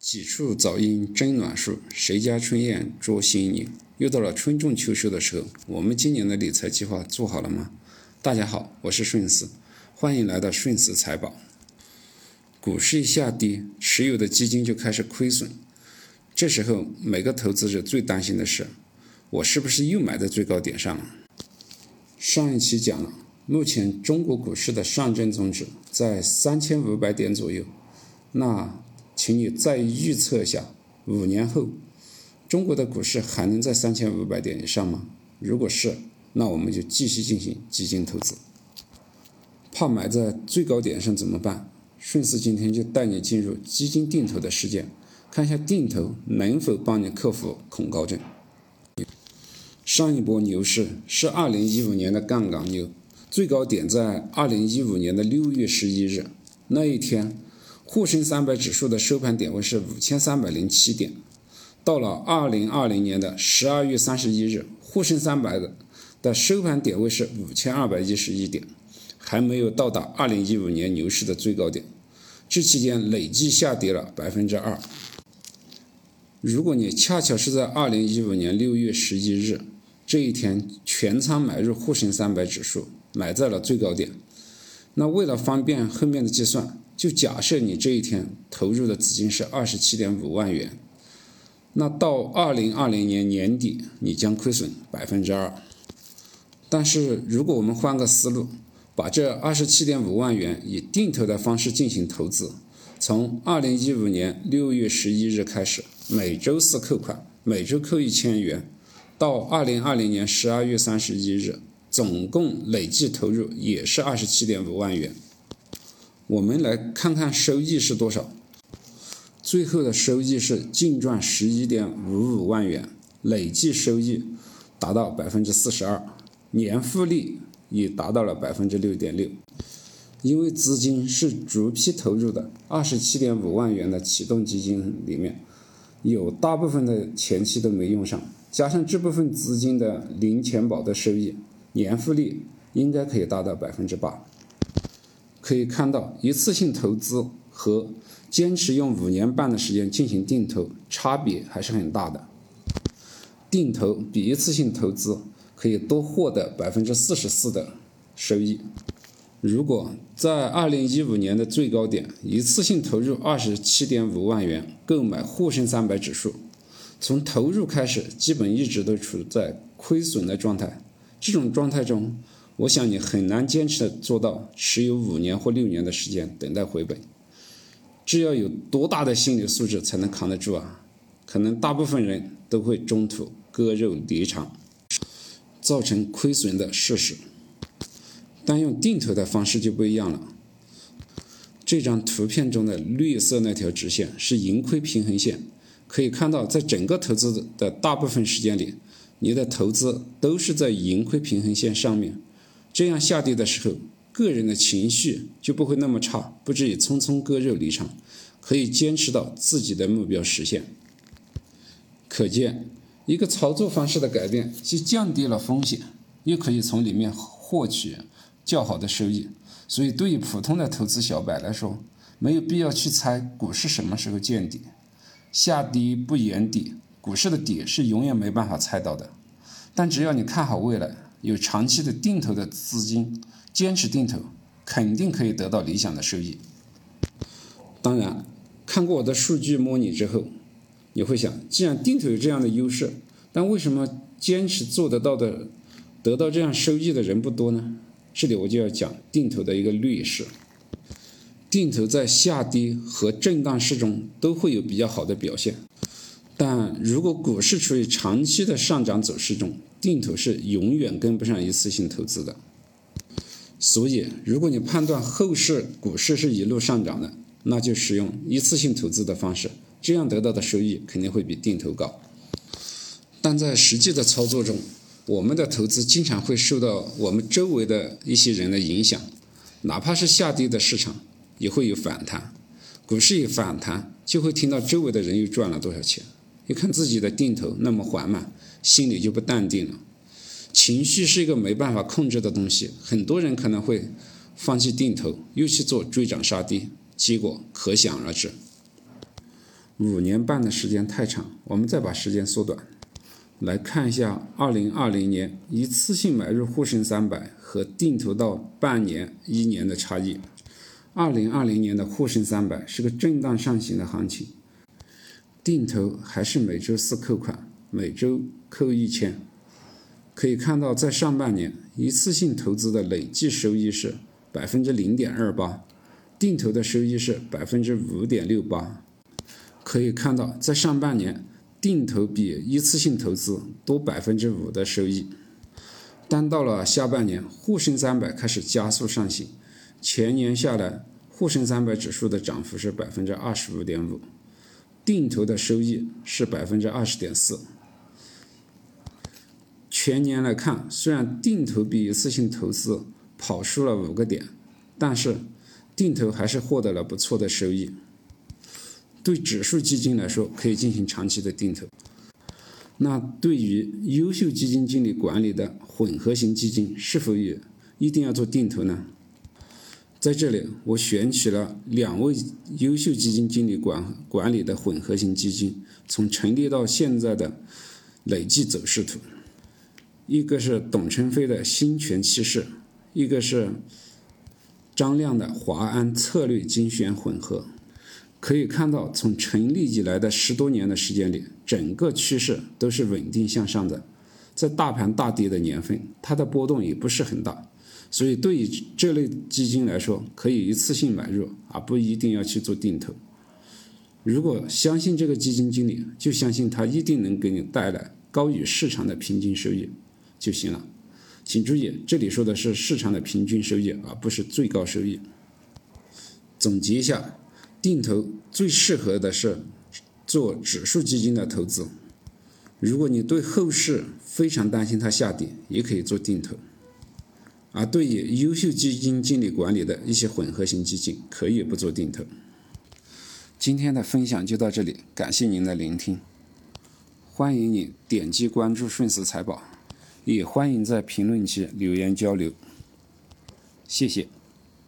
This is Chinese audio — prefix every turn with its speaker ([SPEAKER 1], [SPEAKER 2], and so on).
[SPEAKER 1] 几处早莺争暖树，谁家春燕捉新泥？又到了春种秋收的时候，我们今年的理财计划做好了吗？大家好，我是顺思，欢迎来到顺思财宝。股市一下跌，持有的基金就开始亏损，这时候每个投资者最担心的是，我是不是又买在最高点上了？上一期讲了，目前中国股市的上证综指在三千五百点左右，那。请你再预测一下，五年后中国的股市还能在三千五百点以上吗？如果是，那我们就继续进行基金投资。怕买在最高点上怎么办？顺势今天就带你进入基金定投的世界，看一下定投能否帮你克服恐高症。上一波牛市是二零一五年的杠杆牛，最高点在二零一五年的六月十一日那一天。沪深三百指数的收盘点位是五千三百零七点，到了二零二零年的十二月三十一日，沪深三百的的收盘点位是五千二百一十一点，还没有到达二零一五年牛市的最高点，这期间累计下跌了百分之二。如果你恰巧是在二零一五年六月十一日这一天全仓买入沪深三百指数，买在了最高点，那为了方便后面的计算。就假设你这一天投入的资金是二十七点五万元，那到二零二零年年底你将亏损百分之二。但是如果我们换个思路，把这二十七点五万元以定投的方式进行投资，从二零一五年六月十一日开始，每周四扣款，每周扣一千元，到二零二零年十二月三十一日，总共累计投入也是二十七点五万元。我们来看看收益是多少。最后的收益是净赚十一点五五万元，累计收益达到百分之四十二，年复利也达到了百分之六点六。因为资金是逐批投入的，二十七点五万元的启动基金里面有大部分的前期都没用上，加上这部分资金的零钱宝的收益，年复利应该可以达到百分之八。可以看到，一次性投资和坚持用五年半的时间进行定投，差别还是很大的。定投比一次性投资可以多获得百分之四十四的收益。如果在二零一五年的最高点一次性投入二十七点五万元购买沪深三百指数，从投入开始基本一直都处在亏损的状态。这种状态中，我想你很难坚持的做到持有五年或六年的时间等待回本，这要有多大的心理素质才能扛得住啊？可能大部分人都会中途割肉离场，造成亏损的事实。但用定投的方式就不一样了。这张图片中的绿色那条直线是盈亏平衡线，可以看到，在整个投资的大部分时间里，你的投资都是在盈亏平衡线上面。这样下跌的时候，个人的情绪就不会那么差，不至于匆匆割肉离场，可以坚持到自己的目标实现。可见，一个操作方式的改变，既降低了风险，又可以从里面获取较好的收益。所以，对于普通的投资小白来说，没有必要去猜股市什么时候见底，下跌不言底，股市的底是永远没办法猜到的。但只要你看好未来。有长期的定投的资金，坚持定投，肯定可以得到理想的收益。当然，看过我的数据模拟之后，你会想，既然定投有这样的优势，但为什么坚持做得到的、得到这样收益的人不多呢？这里我就要讲定投的一个劣势。定投在下跌和震荡市中都会有比较好的表现，但如果股市处于长期的上涨走势中，定投是永远跟不上一次性投资的，所以如果你判断后市股市是一路上涨的，那就使用一次性投资的方式，这样得到的收益肯定会比定投高。但在实际的操作中，我们的投资经常会受到我们周围的一些人的影响，哪怕是下跌的市场也会有反弹，股市一反弹，就会听到周围的人又赚了多少钱。一看自己的定投那么缓慢，心里就不淡定了。情绪是一个没办法控制的东西，很多人可能会放弃定投，又去做追涨杀跌，结果可想而知。五年半的时间太长，我们再把时间缩短，来看一下2020年一次性买入沪深300和定投到半年、一年的差异。2020年的沪深300是个震荡上行的行情，定投还是每周四扣款，每周扣一千。可以看到，在上半年一次性投资的累计收益是百分之零点二八，定投的收益是百分之五点六八。可以看到，在上半年，定投比一次性投资多百分之五的收益。但到了下半年，沪深三百开始加速上行，全年下来，沪深三百指数的涨幅是百分之二十五点五，定投的收益是百分之二十点四。全年来看，虽然定投比一次性投资跑输了五个点，但是定投还是获得了不错的收益。对指数基金来说，可以进行长期的定投。那对于优秀基金经理管理的混合型基金，是否也一定要做定投呢？在这里，我选取了两位优秀基金经理管管理的混合型基金，从成立到现在的累计走势图。一个是董承飞的新权气势，一个是张亮的华安策略精选混合。可以看到，从成立以来的十多年的时间里，整个趋势都是稳定向上的。在大盘大跌的年份，它的波动也不是很大，所以对于这类基金来说，可以一次性买入，而不一定要去做定投。如果相信这个基金经理，就相信他一定能给你带来高于市场的平均收益就行了。请注意，这里说的是市场的平均收益，而不是最高收益。总结一下。定投最适合的是做指数基金的投资。如果你对后市非常担心它下跌，也可以做定投。而对于优秀基金经理管理的一些混合型基金，可以不做定投。今天的分享就到这里，感谢您的聆听。欢迎你点击关注“顺时财宝”，也欢迎在评论区留言交流。谢谢。